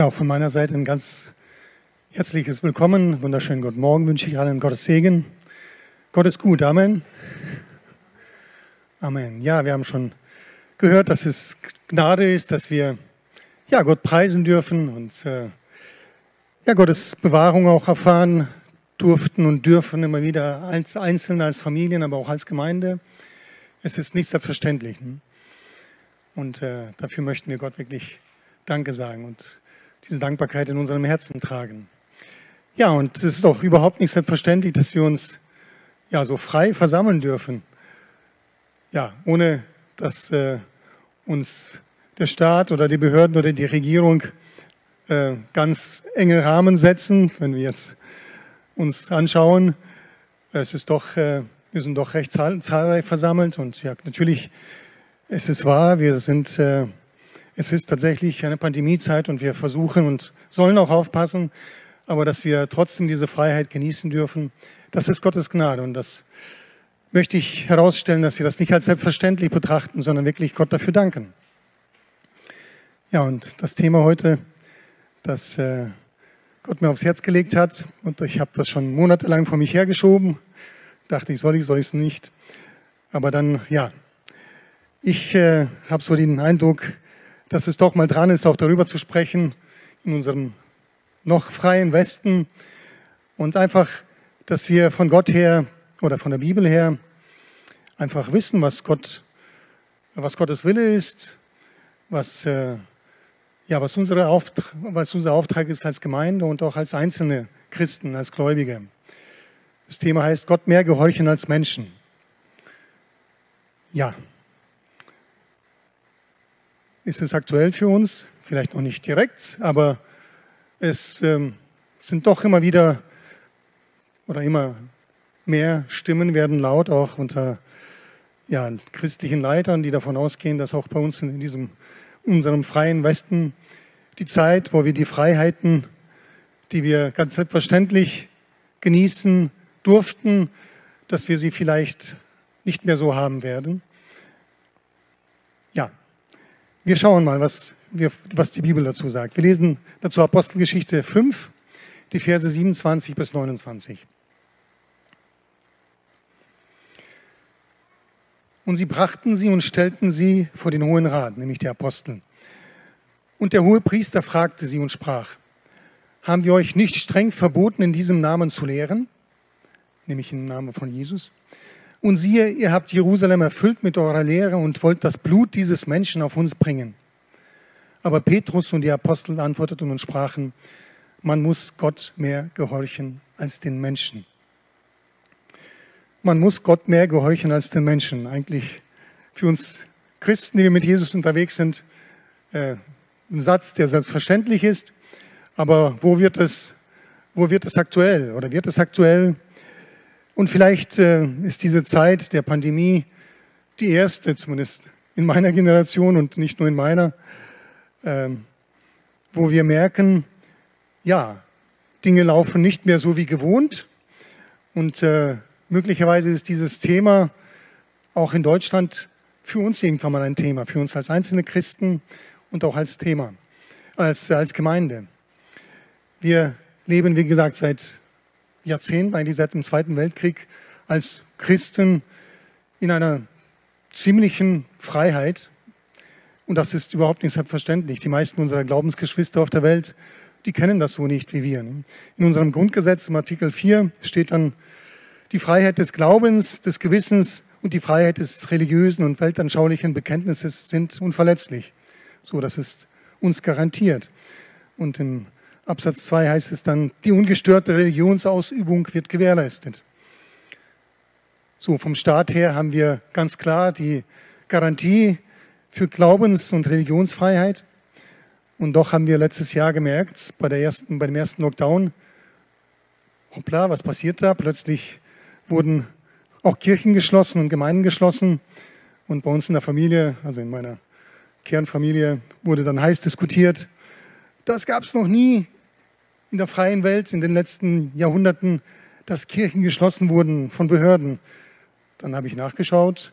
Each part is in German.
Auch von meiner Seite ein ganz herzliches Willkommen. Wunderschönen guten Morgen wünsche ich allen Gottes Segen. Gott ist gut. Amen. Amen. Ja, wir haben schon gehört, dass es Gnade ist, dass wir ja, Gott preisen dürfen und äh, ja, Gottes Bewahrung auch erfahren durften und dürfen immer wieder als Einzelne, als Familien, aber auch als Gemeinde. Es ist nicht selbstverständlich. Ne? Und äh, dafür möchten wir Gott wirklich Danke sagen und diese Dankbarkeit in unserem Herzen tragen. Ja, und es ist auch überhaupt nicht selbstverständlich, dass wir uns ja so frei versammeln dürfen. Ja, ohne dass äh, uns der Staat oder die Behörden oder die Regierung äh, ganz enge Rahmen setzen. Wenn wir jetzt uns anschauen, es ist doch, äh, wir sind doch recht zahl zahlreich versammelt und ja, natürlich, es ist wahr, wir sind äh, es ist tatsächlich eine Pandemiezeit und wir versuchen und sollen auch aufpassen, aber dass wir trotzdem diese Freiheit genießen dürfen, das ist Gottes Gnade und das möchte ich herausstellen, dass wir das nicht als selbstverständlich betrachten, sondern wirklich Gott dafür danken. Ja, und das Thema heute, das äh, Gott mir aufs Herz gelegt hat, und ich habe das schon monatelang vor mich hergeschoben, dachte ich, soll ich, soll ich es nicht. Aber dann, ja, ich äh, habe so den Eindruck, dass es doch mal dran ist, auch darüber zu sprechen in unserem noch freien Westen und einfach, dass wir von Gott her oder von der Bibel her einfach wissen, was Gott, was Gottes Wille ist, was, äh, ja, was, unsere Auftrag, was unser Auftrag ist als Gemeinde und auch als einzelne Christen, als Gläubige. Das Thema heißt Gott mehr gehorchen als Menschen. Ja, ist es aktuell für uns, vielleicht noch nicht direkt, aber es ähm, sind doch immer wieder oder immer mehr Stimmen werden laut, auch unter ja, christlichen Leitern, die davon ausgehen, dass auch bei uns in diesem unserem freien Westen die Zeit, wo wir die Freiheiten, die wir ganz selbstverständlich genießen durften, dass wir sie vielleicht nicht mehr so haben werden. Ja, wir schauen mal, was, wir, was die Bibel dazu sagt. Wir lesen dazu Apostelgeschichte 5, die Verse 27 bis 29. Und sie brachten sie und stellten sie vor den Hohen Rat, nämlich die Apostel. Und der hohe Priester fragte sie und sprach, haben wir euch nicht streng verboten, in diesem Namen zu lehren? Nämlich im Namen von Jesus. Und siehe, ihr habt Jerusalem erfüllt mit eurer Lehre und wollt das Blut dieses Menschen auf uns bringen. Aber Petrus und die Apostel antworteten und sprachen, man muss Gott mehr gehorchen als den Menschen. Man muss Gott mehr gehorchen als den Menschen. Eigentlich für uns Christen, die wir mit Jesus unterwegs sind, äh, ein Satz, der selbstverständlich ist. Aber wo wird es, wo wird es aktuell? Oder wird es aktuell? Und vielleicht äh, ist diese Zeit der Pandemie die erste, zumindest in meiner Generation und nicht nur in meiner, äh, wo wir merken, ja, Dinge laufen nicht mehr so wie gewohnt. Und äh, möglicherweise ist dieses Thema auch in Deutschland für uns irgendwann mal ein Thema, für uns als einzelne Christen und auch als Thema, als, als Gemeinde. Wir leben, wie gesagt, seit Jahrzehnten, eigentlich seit dem Zweiten Weltkrieg, als Christen in einer ziemlichen Freiheit. Und das ist überhaupt nicht selbstverständlich. Die meisten unserer Glaubensgeschwister auf der Welt, die kennen das so nicht wie wir. In unserem Grundgesetz im Artikel 4 steht dann die Freiheit des Glaubens, des Gewissens und die Freiheit des religiösen und weltanschaulichen Bekenntnisses sind unverletzlich. So, das ist uns garantiert. Und im Absatz 2 heißt es dann, die ungestörte Religionsausübung wird gewährleistet. So, vom Staat her haben wir ganz klar die Garantie für Glaubens- und Religionsfreiheit. Und doch haben wir letztes Jahr gemerkt, bei, der ersten, bei dem ersten Lockdown, hoppla, was passiert da? Plötzlich wurden auch Kirchen geschlossen und Gemeinden geschlossen. Und bei uns in der Familie, also in meiner Kernfamilie, wurde dann heiß diskutiert. Das gab es noch nie in der freien Welt in den letzten Jahrhunderten, dass Kirchen geschlossen wurden von Behörden. Dann habe ich nachgeschaut,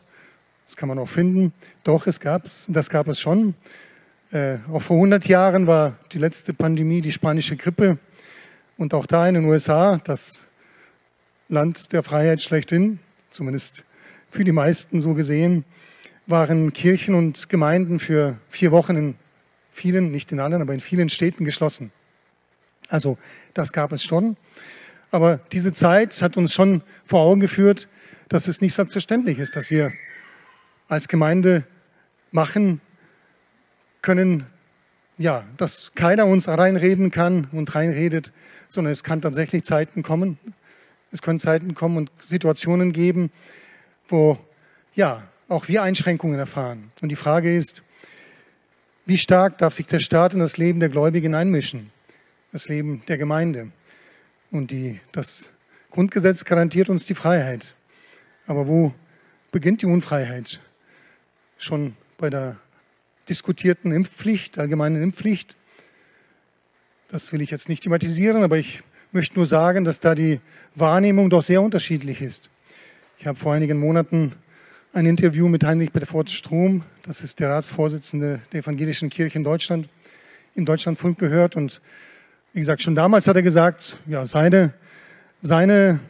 das kann man auch finden. Doch, es gab, das gab es schon. Äh, auch vor 100 Jahren war die letzte Pandemie die spanische Grippe. Und auch da in den USA, das Land der Freiheit schlechthin, zumindest für die meisten so gesehen, waren Kirchen und Gemeinden für vier Wochen in vielen, nicht in allen, aber in vielen Städten geschlossen. Also das gab es schon. Aber diese Zeit hat uns schon vor Augen geführt, dass es nicht selbstverständlich ist, dass wir als Gemeinde machen können, ja, dass keiner uns reinreden kann und reinredet, sondern es kann tatsächlich Zeiten kommen. Es können Zeiten kommen und Situationen geben, wo ja auch wir Einschränkungen erfahren. Und die Frage ist, wie stark darf sich der Staat in das Leben der Gläubigen einmischen, das Leben der Gemeinde? Und die, das Grundgesetz garantiert uns die Freiheit. Aber wo beginnt die Unfreiheit? Schon bei der diskutierten Impfpflicht, allgemeinen Impfpflicht. Das will ich jetzt nicht thematisieren, aber ich möchte nur sagen, dass da die Wahrnehmung doch sehr unterschiedlich ist. Ich habe vor einigen Monaten ein Interview mit Heinrich Bedford Strom, das ist der Ratsvorsitzende der Evangelischen Kirche in Deutschland, im Deutschlandfunk gehört. Und wie gesagt, schon damals hat er gesagt, ja, seine, seine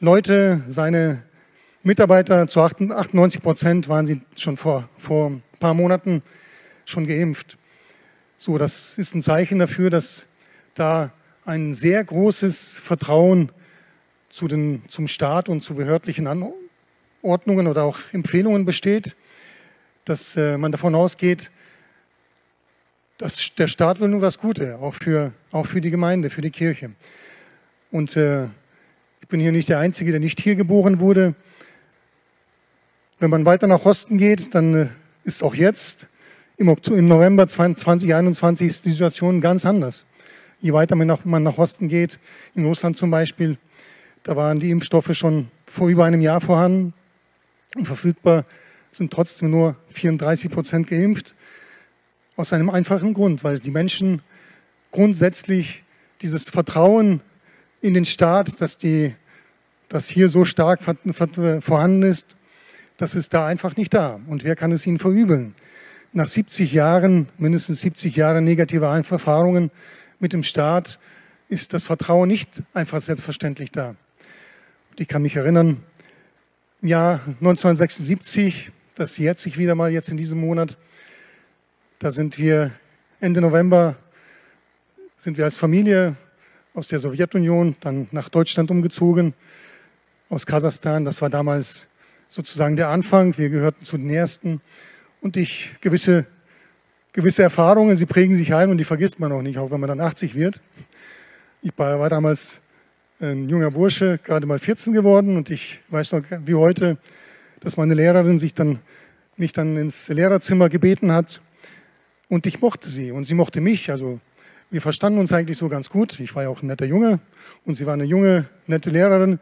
Leute, seine Mitarbeiter zu 98 Prozent waren sie schon vor, vor ein paar Monaten schon geimpft. So, das ist ein Zeichen dafür, dass da ein sehr großes Vertrauen zu den, zum Staat und zu behördlichen Anordnungen oder auch Empfehlungen besteht, dass äh, man davon ausgeht, dass der Staat will nur das Gute, auch für, auch für die Gemeinde, für die Kirche. Und äh, ich bin hier nicht der Einzige, der nicht hier geboren wurde. Wenn man weiter nach Osten geht, dann äh, ist auch jetzt im, November 2021 ist die Situation ganz anders. Je weiter man nach, man nach Osten geht, in Russland zum Beispiel, da waren die Impfstoffe schon vor über einem Jahr vorhanden und verfügbar, sind trotzdem nur 34 Prozent geimpft. Aus einem einfachen Grund, weil die Menschen grundsätzlich dieses Vertrauen in den Staat, dass, die, dass hier so stark vorhanden ist, das ist da einfach nicht da. Und wer kann es ihnen verübeln? Nach 70 Jahren, mindestens 70 Jahre negativer Erfahrungen mit dem Staat, ist das Vertrauen nicht einfach selbstverständlich da. Und ich kann mich erinnern, im Jahr 1976, das jährt sich wieder mal jetzt in diesem Monat, da sind wir Ende November, sind wir als Familie aus der Sowjetunion dann nach Deutschland umgezogen, aus Kasachstan. Das war damals sozusagen der Anfang. Wir gehörten zu den Ersten. Und ich gewisse, gewisse Erfahrungen, sie prägen sich ein und die vergisst man auch nicht, auch wenn man dann 80 wird. Ich war damals ein junger Bursche, gerade mal 14 geworden und ich weiß noch wie heute, dass meine Lehrerin sich dann, mich dann ins Lehrerzimmer gebeten hat und ich mochte sie und sie mochte mich. Also wir verstanden uns eigentlich so ganz gut. Ich war ja auch ein netter Junge und sie war eine junge, nette Lehrerin.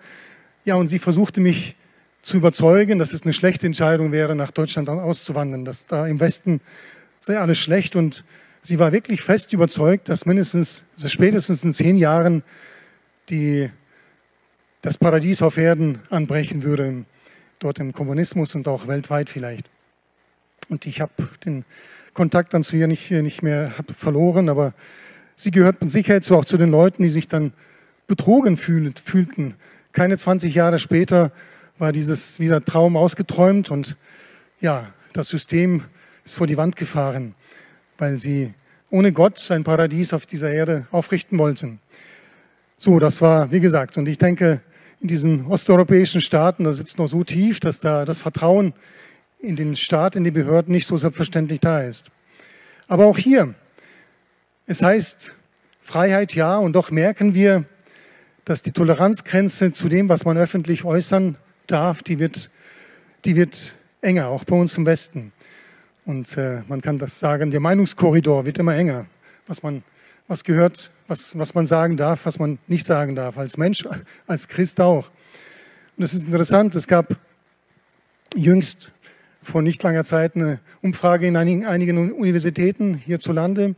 Ja, und sie versuchte mich zu überzeugen, dass es eine schlechte Entscheidung wäre, nach Deutschland auszuwandern, dass da im Westen sei alles schlecht. Und sie war wirklich fest überzeugt, dass mindestens, also spätestens in zehn Jahren die, das Paradies auf Erden anbrechen würde, dort im Kommunismus und auch weltweit vielleicht. Und ich habe den Kontakt dann zu ihr nicht, nicht mehr verloren, aber sie gehört mit Sicherheit so auch zu den Leuten, die sich dann betrogen fühlten. Keine 20 Jahre später war dieses wieder Traum ausgeträumt und ja, das System ist vor die Wand gefahren, weil sie ohne Gott ein Paradies auf dieser Erde aufrichten wollten. So, das war, wie gesagt, und ich denke, in diesen osteuropäischen Staaten, da sitzt noch so tief, dass da das Vertrauen in den Staat, in die Behörden nicht so selbstverständlich da ist. Aber auch hier, es heißt Freiheit ja, und doch merken wir, dass die Toleranzgrenze zu dem, was man öffentlich äußern darf, die wird, die wird enger, auch bei uns im Westen. Und äh, man kann das sagen, der Meinungskorridor wird immer enger, was man was gehört, was, was man sagen darf, was man nicht sagen darf, als Mensch, als Christ auch. Und es ist interessant, es gab jüngst vor nicht langer Zeit eine Umfrage in einigen, einigen Universitäten hierzulande.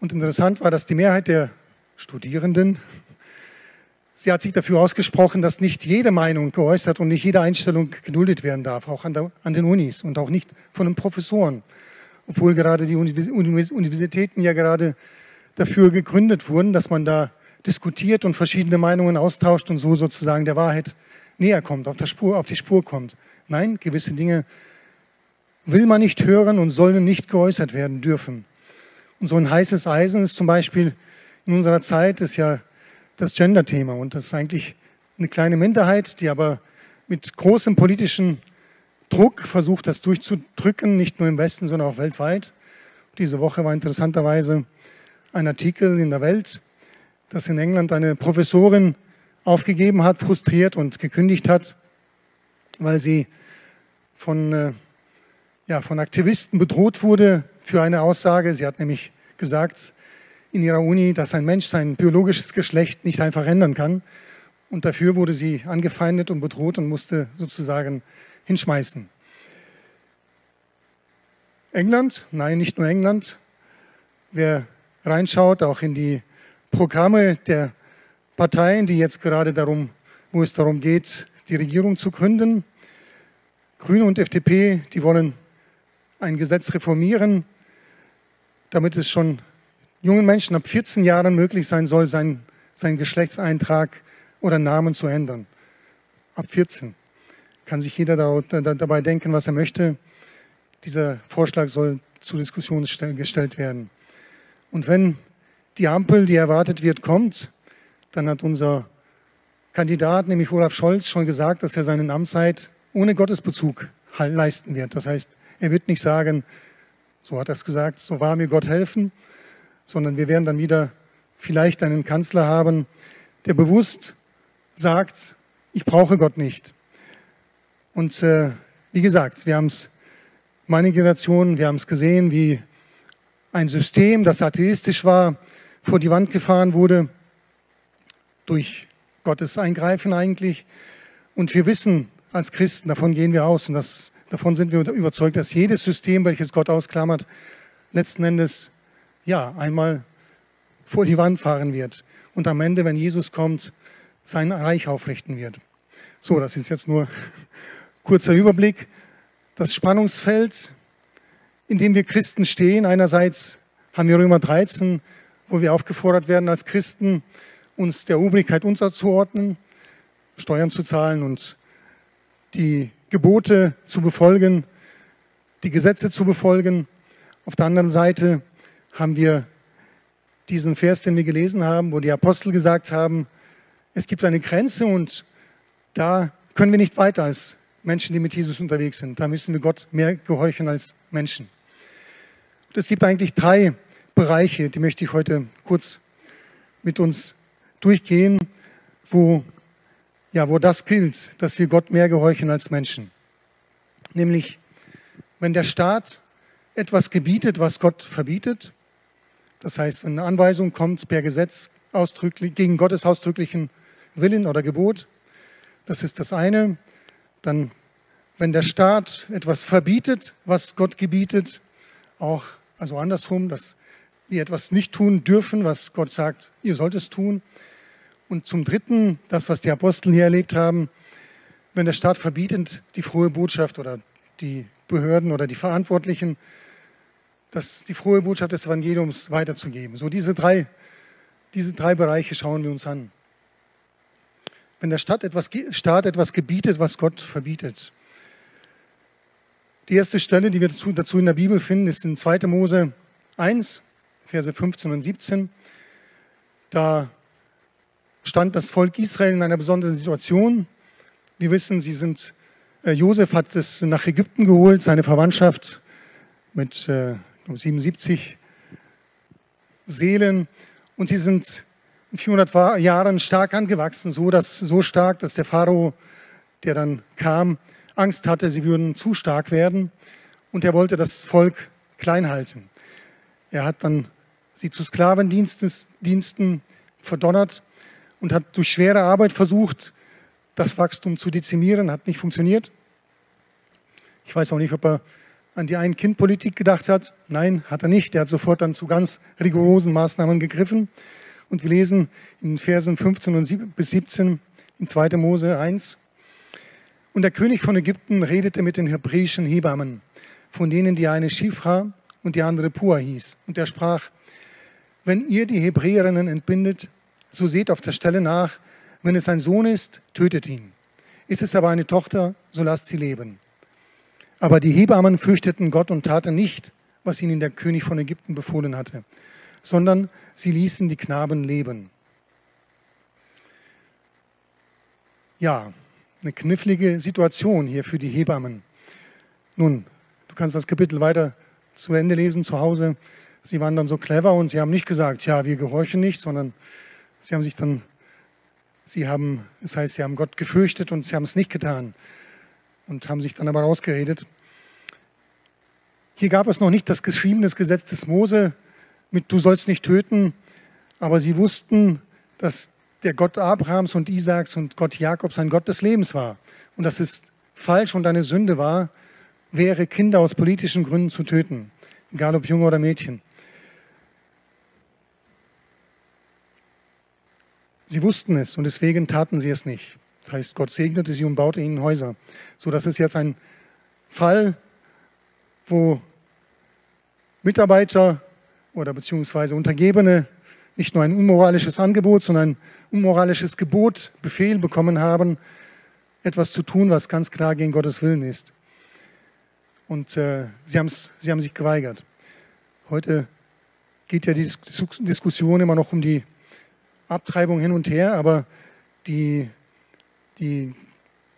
Und interessant war, dass die Mehrheit der Studierenden Sie hat sich dafür ausgesprochen, dass nicht jede Meinung geäußert und nicht jede Einstellung geduldet werden darf, auch an, der, an den Unis und auch nicht von den Professoren. obwohl gerade die Universitäten ja gerade dafür gegründet wurden, dass man da diskutiert und verschiedene Meinungen austauscht und so sozusagen der Wahrheit näher kommt, auf, Spur, auf die Spur kommt. Nein, gewisse Dinge will man nicht hören und sollen nicht geäußert werden dürfen. Und so ein heißes Eisen ist zum Beispiel in unserer Zeit ist ja das Gender-Thema. Und das ist eigentlich eine kleine Minderheit, die aber mit großem politischen Druck versucht, das durchzudrücken, nicht nur im Westen, sondern auch weltweit. Diese Woche war interessanterweise ein Artikel in der Welt, dass in England eine Professorin aufgegeben hat, frustriert und gekündigt hat, weil sie von, äh, ja, von Aktivisten bedroht wurde für eine Aussage. Sie hat nämlich gesagt in ihrer Uni, dass ein Mensch sein biologisches Geschlecht nicht einfach ändern kann. Und dafür wurde sie angefeindet und bedroht und musste sozusagen hinschmeißen. England? Nein, nicht nur England. Wer reinschaut, auch in die Programme der Parteien, die jetzt gerade darum, wo es darum geht, die Regierung zu gründen. Grüne und FDP, die wollen ein Gesetz reformieren, damit es schon jungen Menschen ab 14 Jahren möglich sein soll, seinen, seinen Geschlechtseintrag oder Namen zu ändern. Ab 14 kann sich jeder dabei denken, was er möchte. Dieser Vorschlag soll zur Diskussion gestellt werden. Und wenn die Ampel, die erwartet wird, kommt, dann hat unser Kandidat, nämlich Olaf Scholz, schon gesagt, dass er seinen Amtszeit ohne Gottesbezug leisten wird. Das heißt, er wird nicht sagen, so hat er es gesagt, so war mir Gott helfen, sondern wir werden dann wieder vielleicht einen Kanzler haben, der bewusst sagt, ich brauche Gott nicht. Und äh, wie gesagt, wir haben es, meine Generation, wir haben es gesehen, wie ein System, das atheistisch war, vor die Wand gefahren wurde durch Gottes Eingreifen eigentlich. Und wir wissen als Christen, davon gehen wir aus und das, davon sind wir überzeugt, dass jedes System, welches Gott ausklammert, letzten Endes ja einmal vor die Wand fahren wird und am Ende, wenn Jesus kommt, sein Reich aufrichten wird. So, das ist jetzt nur kurzer Überblick. Das Spannungsfeld, in dem wir Christen stehen, einerseits haben wir Römer 13, wo wir aufgefordert werden als Christen, uns der Obrigkeit unterzuordnen, Steuern zu zahlen und die Gebote zu befolgen, die Gesetze zu befolgen. Auf der anderen Seite haben wir diesen Vers, den wir gelesen haben, wo die Apostel gesagt haben, es gibt eine Grenze und da können wir nicht weiter als Menschen, die mit Jesus unterwegs sind. Da müssen wir Gott mehr gehorchen als Menschen. Und es gibt eigentlich drei Bereiche, die möchte ich heute kurz mit uns durchgehen, wo, ja, wo das gilt, dass wir Gott mehr gehorchen als Menschen. Nämlich, wenn der Staat etwas gebietet, was Gott verbietet, das heißt, wenn eine Anweisung kommt per Gesetz ausdrücklich, gegen Gottes ausdrücklichen Willen oder Gebot, das ist das eine. Dann, wenn der Staat etwas verbietet, was Gott gebietet, auch, also andersrum, dass wir etwas nicht tun dürfen, was Gott sagt, ihr sollt es tun. Und zum Dritten, das, was die Apostel hier erlebt haben, wenn der Staat verbietet, die frohe Botschaft oder die Behörden oder die Verantwortlichen, das, die frohe Botschaft des Evangeliums weiterzugeben. So diese drei, diese drei Bereiche schauen wir uns an. Wenn der Staat etwas, Staat etwas gebietet, was Gott verbietet. Die erste Stelle, die wir dazu, dazu in der Bibel finden, ist in 2. Mose 1, Verse 15 und 17. Da stand das Volk Israel in einer besonderen Situation. Wir wissen, sie sind, äh, Josef hat es nach Ägypten geholt, seine Verwandtschaft mit äh, 77 Seelen. Und sie sind in 400 Jahren stark angewachsen, so, dass, so stark, dass der Pharao, der dann kam, Angst hatte, sie würden zu stark werden. Und er wollte das Volk klein halten. Er hat dann sie zu Sklavendiensten verdonnert und hat durch schwere Arbeit versucht, das Wachstum zu dezimieren, hat nicht funktioniert. Ich weiß auch nicht, ob er an die Ein-Kind-Politik gedacht hat. Nein, hat er nicht. Er hat sofort dann zu ganz rigorosen Maßnahmen gegriffen. Und wir lesen in Versen 15 und bis 17 in 2. Mose 1. Und der König von Ägypten redete mit den hebräischen Hebammen, von denen die eine Schifra und die andere Pua hieß. Und er sprach, wenn ihr die Hebräerinnen entbindet, so seht auf der Stelle nach, wenn es ein Sohn ist, tötet ihn. Ist es aber eine Tochter, so lasst sie leben. Aber die Hebammen fürchteten Gott und taten nicht, was ihnen der König von Ägypten befohlen hatte, sondern sie ließen die Knaben leben. Ja, eine knifflige Situation hier für die Hebammen. Nun, du kannst das Kapitel weiter zu Ende lesen zu Hause. Sie waren dann so clever und sie haben nicht gesagt, ja, wir gehorchen nicht, sondern sie haben sich dann, sie haben, das heißt, sie haben Gott gefürchtet und sie haben es nicht getan und haben sich dann aber rausgeredet. Hier gab es noch nicht das geschriebene Gesetz des Mose mit du sollst nicht töten, aber sie wussten, dass der Gott Abrahams und Isaaks und Gott Jakobs ein Gott des Lebens war und dass es falsch und eine Sünde war, wäre Kinder aus politischen Gründen zu töten, egal ob Junge oder Mädchen. Sie wussten es und deswegen taten sie es nicht. Das heißt, Gott segnete sie und baute ihnen Häuser. So, das ist jetzt ein Fall, wo Mitarbeiter oder beziehungsweise Untergebene nicht nur ein unmoralisches Angebot, sondern ein unmoralisches Gebot, Befehl bekommen haben, etwas zu tun, was ganz klar gegen Gottes Willen ist. Und äh, sie, sie haben sich geweigert. Heute geht ja die Diskussion immer noch um die Abtreibung hin und her, aber die, die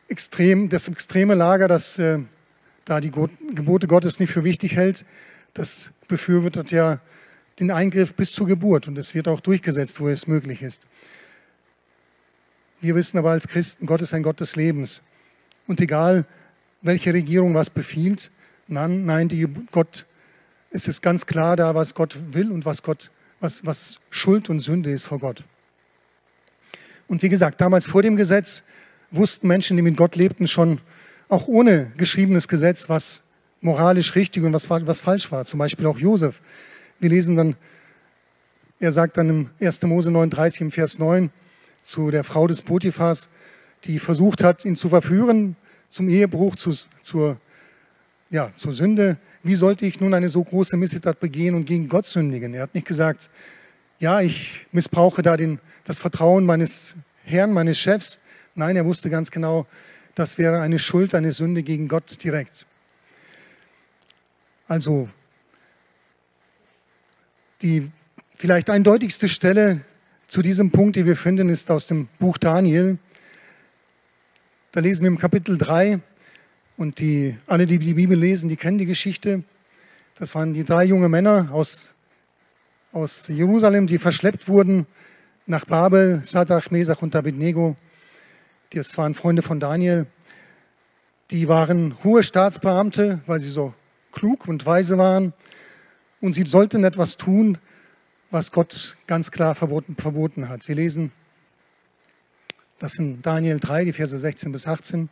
extrem, das extreme Lager, das äh, da die Gebote Gottes nicht für wichtig hält, das befürwortet ja den Eingriff bis zur Geburt und es wird auch durchgesetzt, wo es möglich ist. Wir wissen aber als Christen, Gott ist ein Gott des Lebens. Und egal, welche Regierung was befiehlt, nein, nein, die Gott, es ist ganz klar da, was Gott will und was Gott, was, was Schuld und Sünde ist vor Gott. Und wie gesagt, damals vor dem Gesetz wussten Menschen, die mit Gott lebten, schon auch ohne geschriebenes Gesetz, was moralisch richtig und was, was falsch war. Zum Beispiel auch Josef. Wir lesen dann, er sagt dann im 1. Mose 39 im Vers 9 zu der Frau des Potiphas, die versucht hat, ihn zu verführen zum Ehebruch, zu, zur, ja, zur Sünde. Wie sollte ich nun eine so große Missetat begehen und gegen Gott sündigen? Er hat nicht gesagt, ja, ich missbrauche da den, das Vertrauen meines Herrn, meines Chefs. Nein, er wusste ganz genau, das wäre eine Schuld, eine Sünde gegen Gott direkt. Also die vielleicht eindeutigste Stelle zu diesem Punkt, die wir finden, ist aus dem Buch Daniel. Da lesen wir im Kapitel 3 und die, alle, die die Bibel lesen, die kennen die Geschichte. Das waren die drei junge Männer aus, aus Jerusalem, die verschleppt wurden nach Babel, Sadrach, Mesach und Abednego. Das waren Freunde von Daniel. Die waren hohe Staatsbeamte, weil sie so klug und weise waren. Und sie sollten etwas tun, was Gott ganz klar verboten, verboten hat. Wir lesen das in Daniel 3, die Verse 16 bis 18.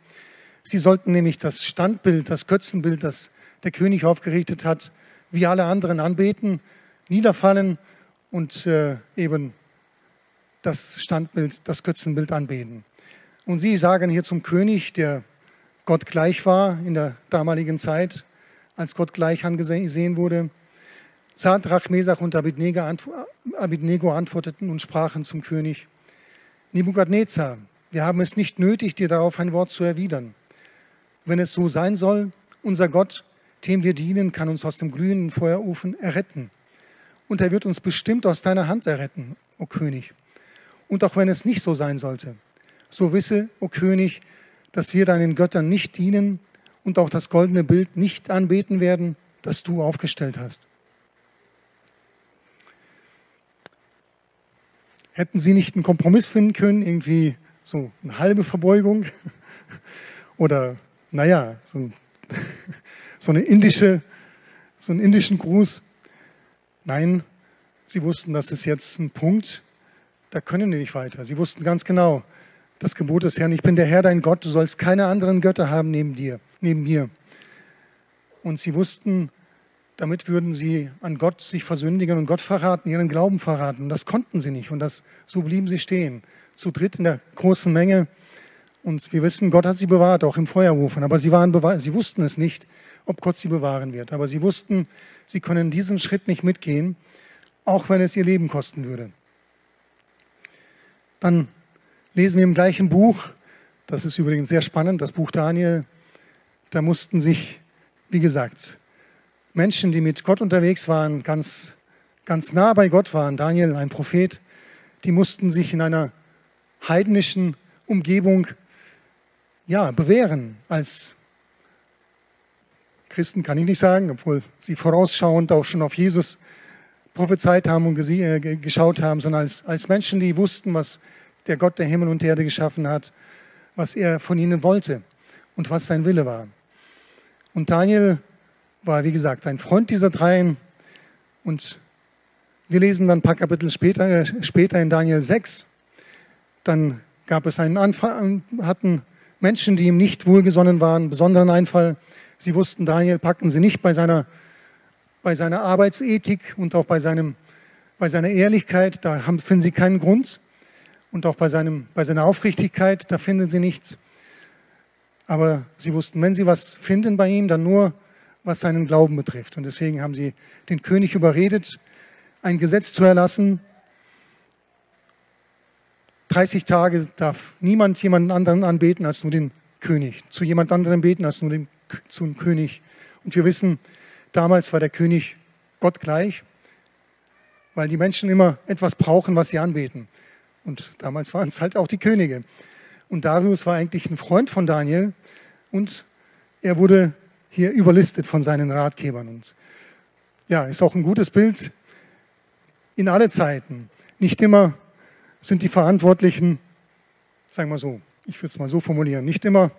Sie sollten nämlich das Standbild, das Götzenbild, das der König aufgerichtet hat, wie alle anderen anbeten, niederfallen und äh, eben das Standbild, das Götzenbild anbeten. Und sie sagen hier zum König, der Gott gleich war in der damaligen Zeit, als Gott gleich angesehen wurde, Sadrach, Mesach und Abednego antworteten und sprachen zum König, Nebukadnezar, wir haben es nicht nötig, dir darauf ein Wort zu erwidern. Wenn es so sein soll, unser Gott, dem wir dienen, kann uns aus dem glühenden Feuerofen erretten. Und er wird uns bestimmt aus deiner Hand erretten, o König. Und auch wenn es nicht so sein sollte, so wisse, o König, dass wir deinen Göttern nicht dienen und auch das goldene Bild nicht anbeten werden, das du aufgestellt hast. Hätten Sie nicht einen Kompromiss finden können, irgendwie so eine halbe Verbeugung oder, naja, so, so eine indische, so einen indischen Gruß? Nein, Sie wussten, das ist jetzt ein Punkt, da können die nicht weiter. Sie wussten ganz genau, das Gebot des Herrn, ich bin der Herr dein Gott, du sollst keine anderen Götter haben neben dir, neben mir. Und sie wussten, damit würden sie an Gott sich versündigen und Gott verraten, ihren Glauben verraten. Und das konnten sie nicht. Und das, so blieben sie stehen, zu dritt in der großen Menge Und wir wissen, Gott hat sie bewahrt, auch im Feuerofen. Aber sie, waren sie wussten es nicht, ob Gott sie bewahren wird. Aber sie wussten, sie können diesen Schritt nicht mitgehen, auch wenn es ihr Leben kosten würde. Dann lesen wir im gleichen Buch, das ist übrigens sehr spannend, das Buch Daniel, da mussten sich, wie gesagt, Menschen, die mit Gott unterwegs waren, ganz, ganz nah bei Gott waren, Daniel, ein Prophet, die mussten sich in einer heidnischen Umgebung ja, bewähren als Christen, kann ich nicht sagen, obwohl sie vorausschauend auch schon auf Jesus prophezeit haben und äh, geschaut haben, sondern als, als Menschen, die wussten, was der Gott der Himmel und Erde geschaffen hat, was er von ihnen wollte und was sein Wille war. Und Daniel war, wie gesagt, ein Freund dieser dreien. Und wir lesen dann ein paar Kapitel später, äh, später in Daniel 6. Dann gab es einen Anfall, hatten Menschen, die ihm nicht wohlgesonnen waren, besonderen Einfall. Sie wussten, Daniel packen sie nicht bei seiner, bei seiner Arbeitsethik und auch bei, seinem, bei seiner Ehrlichkeit. Da haben, finden sie keinen Grund und auch bei, seinem, bei seiner Aufrichtigkeit, da finden sie nichts. Aber sie wussten, wenn sie was finden bei ihm, dann nur, was seinen Glauben betrifft. Und deswegen haben sie den König überredet, ein Gesetz zu erlassen. 30 Tage darf niemand jemanden anderen anbeten als nur den König. Zu jemand anderem beten als nur dem, zum König. Und wir wissen, damals war der König Gott gleich, weil die Menschen immer etwas brauchen, was sie anbeten. Und damals waren es halt auch die Könige. Und Darius war eigentlich ein Freund von Daniel und er wurde hier überlistet von seinen Ratgebern. Und ja, ist auch ein gutes Bild in alle Zeiten. Nicht immer sind die Verantwortlichen, sagen wir so, ich würde es mal so formulieren, nicht immer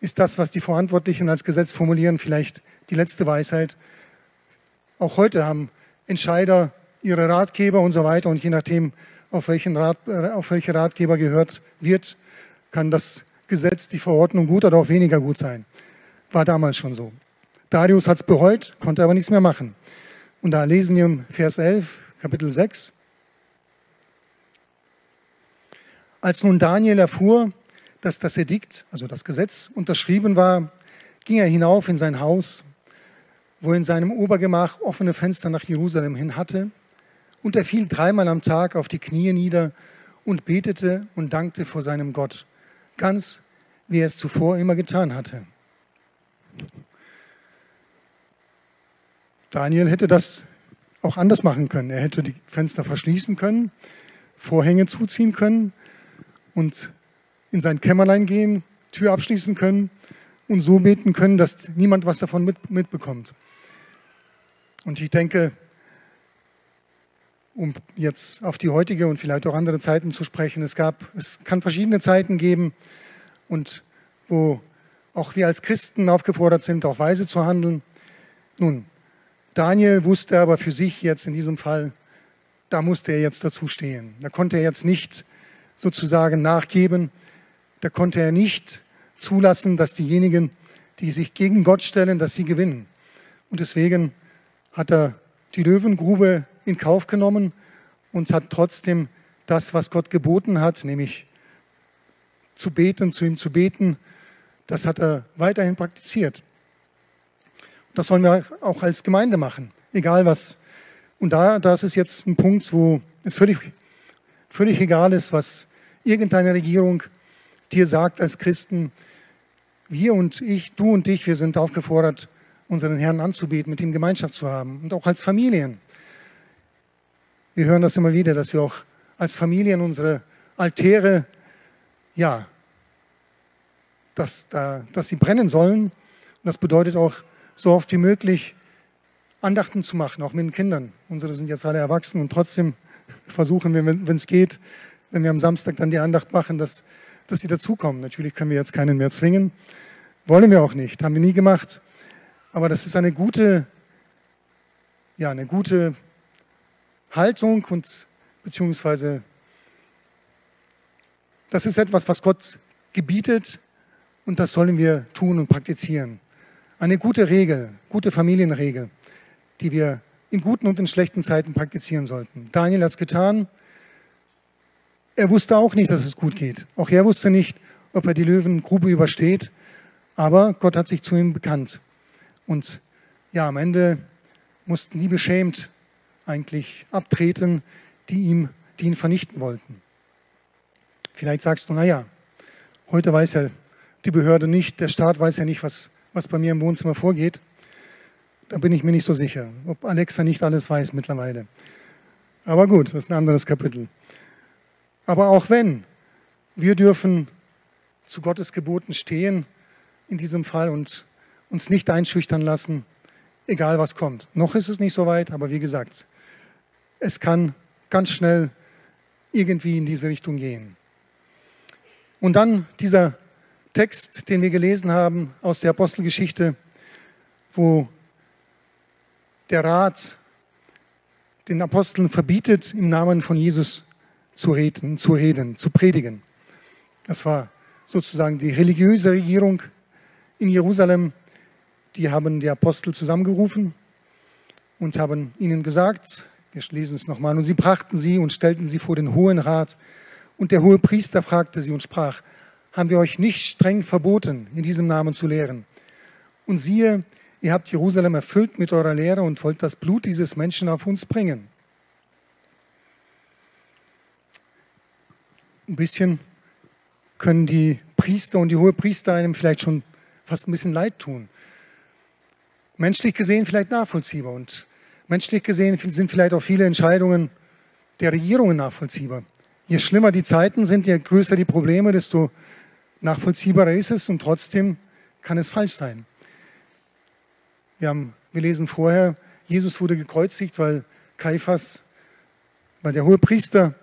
ist das, was die Verantwortlichen als Gesetz formulieren, vielleicht die letzte Weisheit. Auch heute haben Entscheider ihre Ratgeber und so weiter und je nachdem, auf, welchen Rat, äh, auf welche Ratgeber gehört wird, kann das Gesetz, die Verordnung gut oder auch weniger gut sein. War damals schon so. Darius hat es bereut, konnte aber nichts mehr machen. Und da lesen wir im Vers 11, Kapitel 6. Als nun Daniel erfuhr, dass das Edikt, also das Gesetz, unterschrieben war, ging er hinauf in sein Haus, wo er in seinem Obergemach offene Fenster nach Jerusalem hin hatte und er fiel dreimal am Tag auf die Knie nieder und betete und dankte vor seinem Gott, ganz wie er es zuvor immer getan hatte. Daniel hätte das auch anders machen können. Er hätte die Fenster verschließen können, Vorhänge zuziehen können und in sein Kämmerlein gehen, Tür abschließen können und so beten können, dass niemand was davon mitbekommt. Und ich denke, um jetzt auf die heutige und vielleicht auch andere Zeiten zu sprechen. Es, gab, es kann verschiedene Zeiten geben und wo auch wir als Christen aufgefordert sind, auch weise zu handeln. Nun, Daniel wusste aber für sich jetzt in diesem Fall, da musste er jetzt dazu stehen. Da konnte er jetzt nicht sozusagen nachgeben. Da konnte er nicht zulassen, dass diejenigen, die sich gegen Gott stellen, dass sie gewinnen. Und deswegen hat er die Löwengrube in Kauf genommen und hat trotzdem das, was Gott geboten hat, nämlich zu beten, zu ihm zu beten, das hat er weiterhin praktiziert. Das sollen wir auch als Gemeinde machen, egal was. Und da, das ist jetzt ein Punkt, wo es völlig, völlig egal ist, was irgendeine Regierung dir sagt als Christen. Wir und ich, du und ich, wir sind aufgefordert, unseren Herrn anzubeten, mit ihm Gemeinschaft zu haben und auch als Familien. Wir hören das immer wieder, dass wir auch als Familien unsere Altäre, ja, dass, da, dass sie brennen sollen. Und das bedeutet auch, so oft wie möglich Andachten zu machen, auch mit den Kindern. Unsere sind jetzt alle erwachsen und trotzdem versuchen wir, wenn es geht, wenn wir am Samstag dann die Andacht machen, dass, dass sie dazukommen. Natürlich können wir jetzt keinen mehr zwingen. Wollen wir auch nicht, haben wir nie gemacht. Aber das ist eine gute, ja, eine gute Haltung und beziehungsweise das ist etwas, was Gott gebietet und das sollen wir tun und praktizieren. Eine gute Regel, gute Familienregel, die wir in guten und in schlechten Zeiten praktizieren sollten. Daniel hat es getan. Er wusste auch nicht, dass es gut geht. Auch er wusste nicht, ob er die Löwengrube übersteht. Aber Gott hat sich zu ihm bekannt. Und ja, am Ende mussten die beschämt eigentlich abtreten, die, ihm, die ihn vernichten wollten. Vielleicht sagst du, naja, heute weiß ja die Behörde nicht, der Staat weiß ja nicht, was, was bei mir im Wohnzimmer vorgeht. Da bin ich mir nicht so sicher, ob Alexa nicht alles weiß mittlerweile. Aber gut, das ist ein anderes Kapitel. Aber auch wenn, wir dürfen zu Gottes Geboten stehen in diesem Fall und uns nicht einschüchtern lassen, egal was kommt. Noch ist es nicht so weit, aber wie gesagt, es kann ganz schnell irgendwie in diese Richtung gehen. Und dann dieser Text, den wir gelesen haben aus der Apostelgeschichte, wo der Rat den Aposteln verbietet, im Namen von Jesus zu reden, zu reden, zu predigen. Das war sozusagen die religiöse Regierung in Jerusalem. Die haben die Apostel zusammengerufen und haben ihnen gesagt, wir lesen es nochmal, und sie brachten sie und stellten sie vor den Hohen Rat. Und der hohe Priester fragte sie und sprach, haben wir euch nicht streng verboten, in diesem Namen zu lehren? Und siehe, ihr habt Jerusalem erfüllt mit eurer Lehre und wollt das Blut dieses Menschen auf uns bringen. Ein bisschen können die Priester und die Hohepriester einem vielleicht schon fast ein bisschen leid tun. Menschlich gesehen vielleicht nachvollziehbar und menschlich gesehen sind vielleicht auch viele Entscheidungen der Regierungen nachvollziehbar. Je schlimmer die Zeiten sind, je größer die Probleme, desto nachvollziehbarer ist es und trotzdem kann es falsch sein. Wir, haben, wir lesen vorher, Jesus wurde gekreuzigt, weil Kaiphas, weil der hohe Priester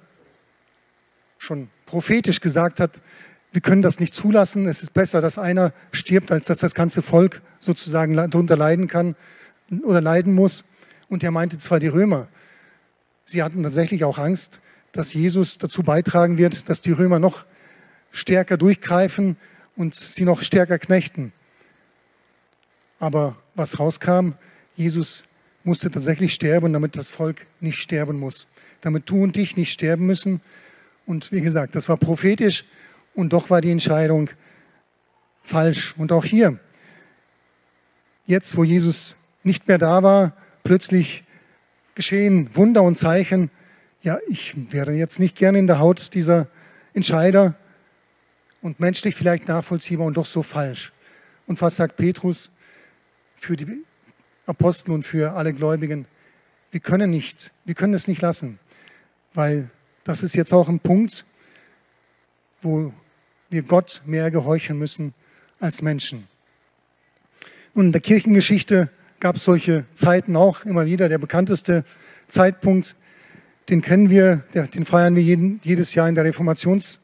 schon prophetisch gesagt hat, wir können das nicht zulassen. Es ist besser, dass einer stirbt, als dass das ganze Volk sozusagen darunter leiden kann oder leiden muss. Und er meinte zwar die Römer. Sie hatten tatsächlich auch Angst, dass Jesus dazu beitragen wird, dass die Römer noch stärker durchgreifen und sie noch stärker knechten. Aber was rauskam, Jesus musste tatsächlich sterben, damit das Volk nicht sterben muss. Damit du und dich nicht sterben müssen. Und wie gesagt, das war prophetisch und doch war die Entscheidung falsch. Und auch hier, jetzt wo Jesus nicht mehr da war, plötzlich geschehen Wunder und Zeichen. Ja, ich wäre jetzt nicht gerne in der Haut dieser Entscheider und menschlich vielleicht nachvollziehbar und doch so falsch. Und was sagt Petrus? für die Apostel und für alle Gläubigen, wir können nicht, wir können es nicht lassen, weil das ist jetzt auch ein Punkt, wo wir Gott mehr gehorchen müssen als Menschen. Und in der Kirchengeschichte gab es solche Zeiten auch immer wieder. Der bekannteste Zeitpunkt, den kennen wir, den feiern wir jeden, jedes Jahr in der Reformations,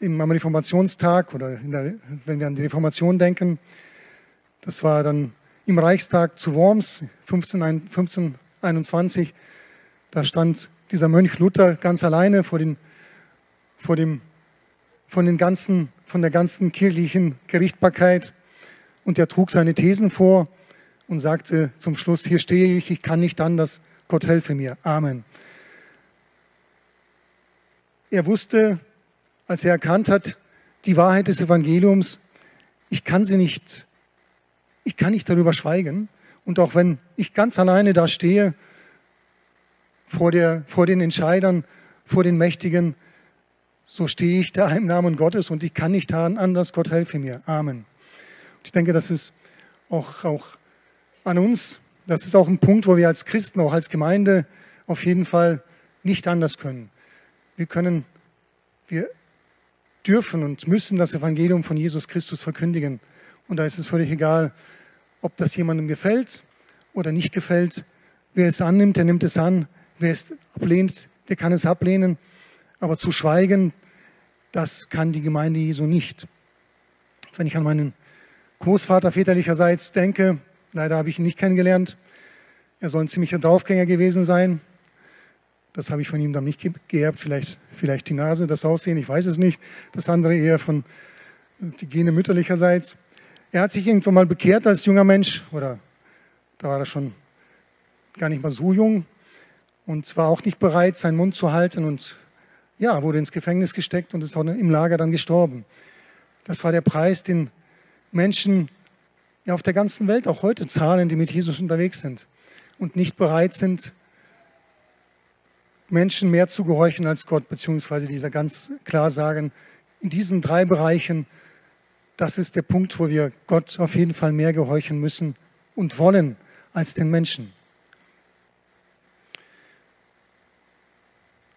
im, am Reformationstag oder der, wenn wir an die Reformation denken. Das war dann im Reichstag zu Worms 1521. Da stand dieser Mönch Luther ganz alleine vor, den, vor, dem, von, den ganzen, von der ganzen kirchlichen Gerichtbarkeit und er trug seine Thesen vor und sagte zum Schluss, hier stehe ich, ich kann nicht anders, Gott helfe mir. Amen. Er wusste, als er erkannt hat, die Wahrheit des Evangeliums, ich kann sie nicht ich kann nicht darüber schweigen. Und auch wenn ich ganz alleine da stehe, vor, der, vor den Entscheidern, vor den Mächtigen, so stehe ich da im Namen Gottes und ich kann nicht anders. Gott helfe mir. Amen. ich denke, das ist auch, auch an uns, das ist auch ein Punkt, wo wir als Christen, auch als Gemeinde auf jeden Fall nicht anders können. Wir können, wir dürfen und müssen das Evangelium von Jesus Christus verkündigen. Und da ist es völlig egal, ob das jemandem gefällt oder nicht gefällt. Wer es annimmt, der nimmt es an. Wer es ablehnt, der kann es ablehnen. Aber zu schweigen, das kann die Gemeinde Jesu nicht. Wenn ich an meinen Großvater väterlicherseits denke, leider habe ich ihn nicht kennengelernt. Er soll ein ziemlicher Draufgänger gewesen sein. Das habe ich von ihm dann nicht geerbt. Vielleicht, vielleicht die Nase, das Aussehen, ich weiß es nicht. Das andere eher von die Gene mütterlicherseits. Er hat sich irgendwann mal bekehrt als junger Mensch, oder da war er schon gar nicht mal so jung und war auch nicht bereit, seinen Mund zu halten und ja, wurde ins Gefängnis gesteckt und ist auch im Lager dann gestorben. Das war der Preis, den Menschen ja auf der ganzen Welt auch heute zahlen, die mit Jesus unterwegs sind und nicht bereit sind, Menschen mehr zu gehorchen als Gott, beziehungsweise dieser ganz klar sagen, in diesen drei Bereichen, das ist der Punkt, wo wir Gott auf jeden Fall mehr gehorchen müssen und wollen als den Menschen.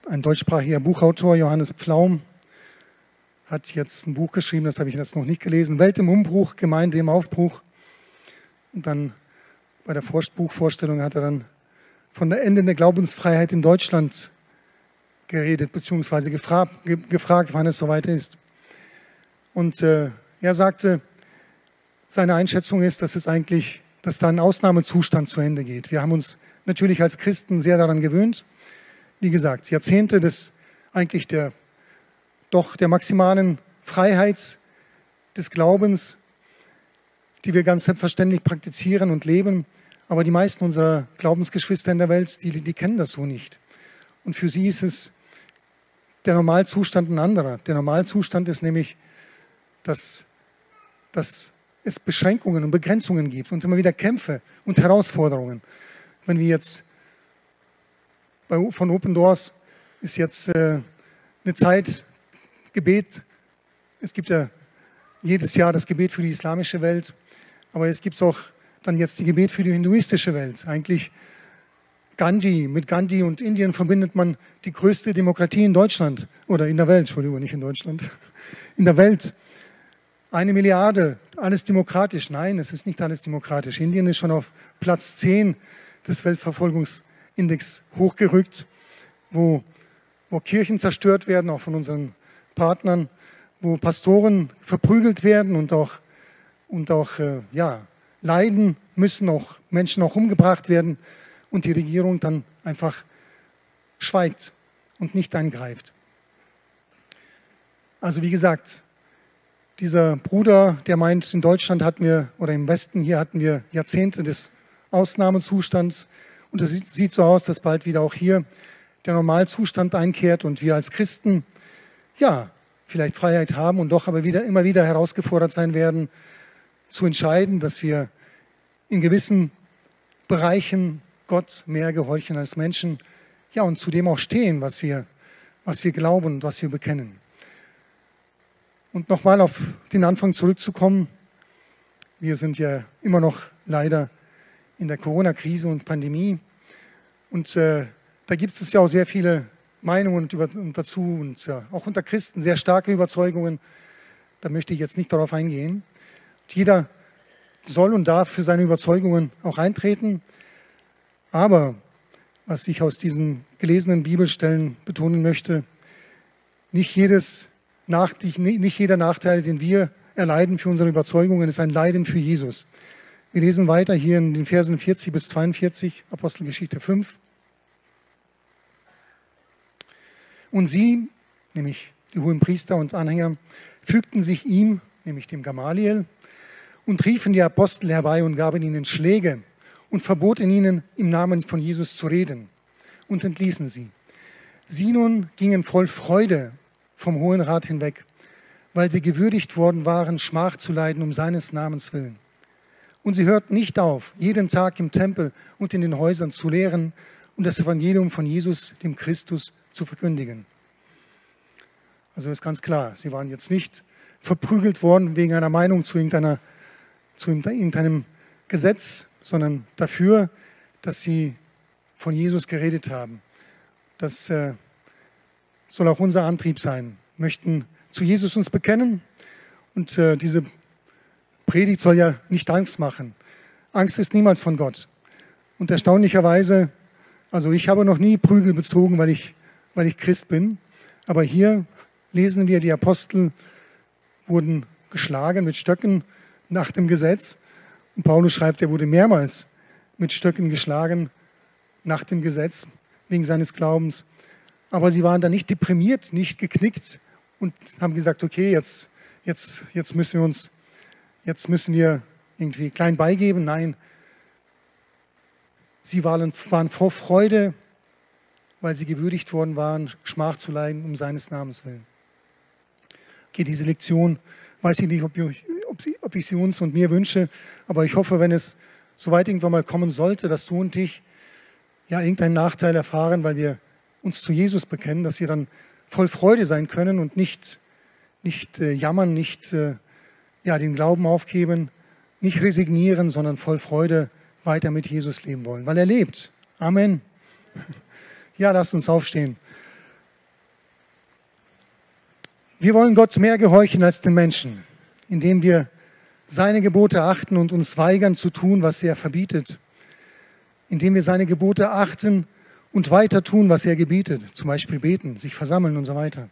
Ein deutschsprachiger Buchautor, Johannes Pflaum, hat jetzt ein Buch geschrieben, das habe ich jetzt noch nicht gelesen, Welt im Umbruch, Gemeinde im Aufbruch. Und dann bei der Buchvorstellung hat er dann von der Ende der Glaubensfreiheit in Deutschland geredet, beziehungsweise gefragt, gefragt wann es soweit ist. Und äh, er sagte, seine Einschätzung ist, dass es eigentlich, dass da ein Ausnahmezustand zu Ende geht. Wir haben uns natürlich als Christen sehr daran gewöhnt. Wie gesagt, Jahrzehnte des eigentlich der doch der maximalen Freiheit des Glaubens, die wir ganz selbstverständlich praktizieren und leben. Aber die meisten unserer Glaubensgeschwister in der Welt, die, die kennen das so nicht. Und für sie ist es der Normalzustand ein anderer. Der Normalzustand ist nämlich, dass, dass es Beschränkungen und Begrenzungen gibt und immer wieder Kämpfe und Herausforderungen. Wenn wir jetzt bei, von Open Doors ist jetzt äh, eine Zeit Gebet. Es gibt ja jedes Jahr das Gebet für die islamische Welt, aber es gibt auch dann jetzt die Gebet für die hinduistische Welt. Eigentlich Gandhi, mit Gandhi und Indien verbindet man die größte Demokratie in Deutschland oder in der Welt, Entschuldigung, nicht in Deutschland, in der Welt. Eine Milliarde, alles demokratisch. Nein, es ist nicht alles demokratisch. Indien ist schon auf Platz 10 des Weltverfolgungsindex hochgerückt, wo, wo Kirchen zerstört werden, auch von unseren Partnern, wo Pastoren verprügelt werden und auch, und auch äh, ja, leiden müssen, auch Menschen auch umgebracht werden und die Regierung dann einfach schweigt und nicht eingreift. Also wie gesagt, dieser Bruder, der meint, in Deutschland hatten wir, oder im Westen hier hatten wir Jahrzehnte des Ausnahmezustands und es sieht so aus, dass bald wieder auch hier der Normalzustand einkehrt und wir als Christen, ja, vielleicht Freiheit haben und doch aber wieder, immer wieder herausgefordert sein werden, zu entscheiden, dass wir in gewissen Bereichen Gott mehr gehorchen als Menschen, ja, und zu dem auch stehen, was wir, was wir glauben und was wir bekennen. Und nochmal auf den Anfang zurückzukommen, wir sind ja immer noch leider in der Corona-Krise und Pandemie. Und äh, da gibt es ja auch sehr viele Meinungen dazu und ja, auch unter Christen sehr starke Überzeugungen. Da möchte ich jetzt nicht darauf eingehen. Und jeder soll und darf für seine Überzeugungen auch eintreten. Aber was ich aus diesen gelesenen Bibelstellen betonen möchte, nicht, jedes, nicht jeder Nachteil, den wir erleiden für unsere Überzeugungen, ist ein Leiden für Jesus. Wir lesen weiter hier in den Versen 40 bis 42, Apostelgeschichte 5. Und sie, nämlich die hohen Priester und Anhänger, fügten sich ihm, nämlich dem Gamaliel, und riefen die Apostel herbei und gaben ihnen Schläge und verboten ihnen, im Namen von Jesus zu reden und entließen sie. Sie nun gingen voll Freude vom Hohen Rat hinweg, weil sie gewürdigt worden waren, Schmach zu leiden um seines Namens willen. Und sie hörten nicht auf, jeden Tag im Tempel und in den Häusern zu lehren und das Evangelium von Jesus, dem Christus, zu verkündigen. Also ist ganz klar, sie waren jetzt nicht verprügelt worden wegen einer Meinung zu, irgendeiner, zu irgendeinem Gesetz, sondern dafür, dass sie von Jesus geredet haben. Das äh, soll auch unser Antrieb sein. Wir möchten zu Jesus uns bekennen und äh, diese Predigt soll ja nicht Angst machen. Angst ist niemals von Gott. Und erstaunlicherweise, also ich habe noch nie Prügel bezogen, weil ich weil ich Christ bin. Aber hier lesen wir, die Apostel wurden geschlagen mit Stöcken nach dem Gesetz. Und Paulus schreibt, er wurde mehrmals mit Stöcken geschlagen nach dem Gesetz wegen seines Glaubens. Aber sie waren da nicht deprimiert, nicht geknickt und haben gesagt, okay, jetzt, jetzt, jetzt müssen wir uns, jetzt müssen wir irgendwie klein beigeben. Nein, sie waren, waren vor Freude weil sie gewürdigt worden waren, Schmach zu leiden um seines Namens willen. nachgehe, diese Lektion. Weiß ich nicht, ob ich, ob ich sie uns und mir wünsche, aber ich hoffe, wenn es soweit irgendwann mal kommen sollte, dass du und ich ja irgendeinen Nachteil erfahren, weil wir uns zu Jesus bekennen, dass wir dann voll Freude sein können und nicht, nicht äh, jammern, nicht äh, ja, den Glauben aufgeben, nicht resignieren, sondern voll Freude weiter mit Jesus leben wollen, weil er lebt. Amen. Ja, lasst uns aufstehen. Wir wollen Gott mehr gehorchen als den Menschen, indem wir seine Gebote achten und uns weigern zu tun, was er verbietet. Indem wir seine Gebote achten und weiter tun, was er gebietet. Zum Beispiel beten, sich versammeln und so weiter.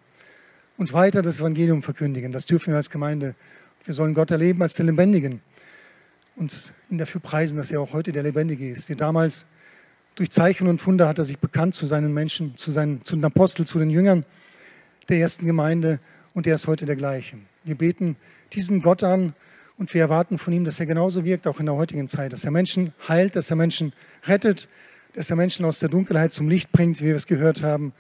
Und weiter das Evangelium verkündigen. Das dürfen wir als Gemeinde. Wir sollen Gott erleben als den Lebendigen und ihn dafür preisen, dass er auch heute der Lebendige ist. Wie damals durch Zeichen und Wunder hat er sich bekannt zu seinen Menschen, zu, seinen, zu den Aposteln, zu den Jüngern der ersten Gemeinde und er ist heute der gleiche. Wir beten diesen Gott an und wir erwarten von ihm, dass er genauso wirkt, auch in der heutigen Zeit, dass er Menschen heilt, dass er Menschen rettet, dass er Menschen aus der Dunkelheit zum Licht bringt, wie wir es gehört haben,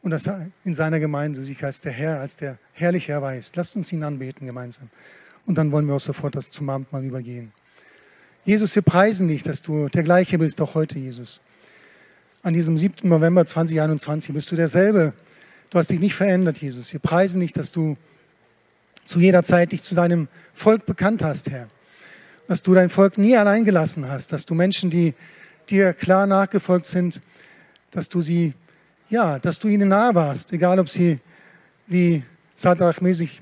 und dass er in seiner Gemeinde sich als der Herr, als der herrliche erweist. Lasst uns ihn anbeten gemeinsam. Und dann wollen wir auch sofort das zum Abendmahl übergehen. Jesus, wir preisen dich, dass du der gleiche bist, auch heute, Jesus. An diesem 7. November 2021 bist du derselbe. Du hast dich nicht verändert, Jesus. Wir preisen dich, dass du zu jeder Zeit dich zu deinem Volk bekannt hast, Herr. Dass du dein Volk nie allein gelassen hast, dass du Menschen, die dir klar nachgefolgt sind, dass du sie, ja, dass du ihnen nahe warst, egal ob sie wie Sadrach, Mesich,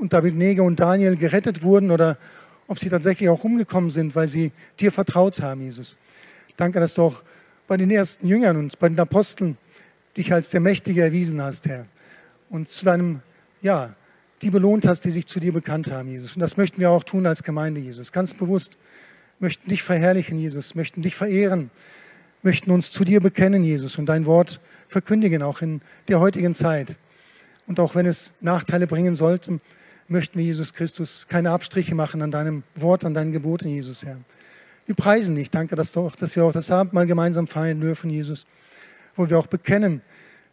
und David Neger und Daniel gerettet wurden oder ob sie tatsächlich auch umgekommen sind, weil sie dir vertraut haben, Jesus. Danke, dass du auch bei den ersten Jüngern und bei den Aposteln dich als der Mächtige erwiesen hast, Herr. Und zu deinem, ja, die belohnt hast, die sich zu dir bekannt haben, Jesus. Und das möchten wir auch tun als Gemeinde, Jesus. Ganz bewusst möchten dich verherrlichen, Jesus, möchten dich verehren, möchten uns zu dir bekennen, Jesus, und dein Wort verkündigen, auch in der heutigen Zeit. Und auch wenn es Nachteile bringen sollte, möchten wir, Jesus Christus, keine Abstriche machen an deinem Wort, an deinen Geboten, Jesus, Herr. Wir preisen dich. Danke, dass, du auch, dass wir auch das Abendmahl gemeinsam feiern dürfen, Jesus, wo wir auch bekennen,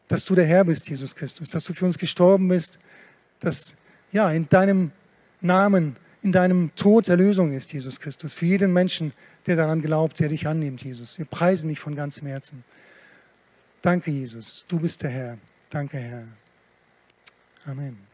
dass du der Herr bist, Jesus Christus, dass du für uns gestorben bist, dass ja in deinem Namen, in deinem Tod Erlösung ist, Jesus Christus, für jeden Menschen, der daran glaubt, der dich annimmt, Jesus. Wir preisen dich von ganzem Herzen. Danke, Jesus. Du bist der Herr. Danke, Herr. Amen.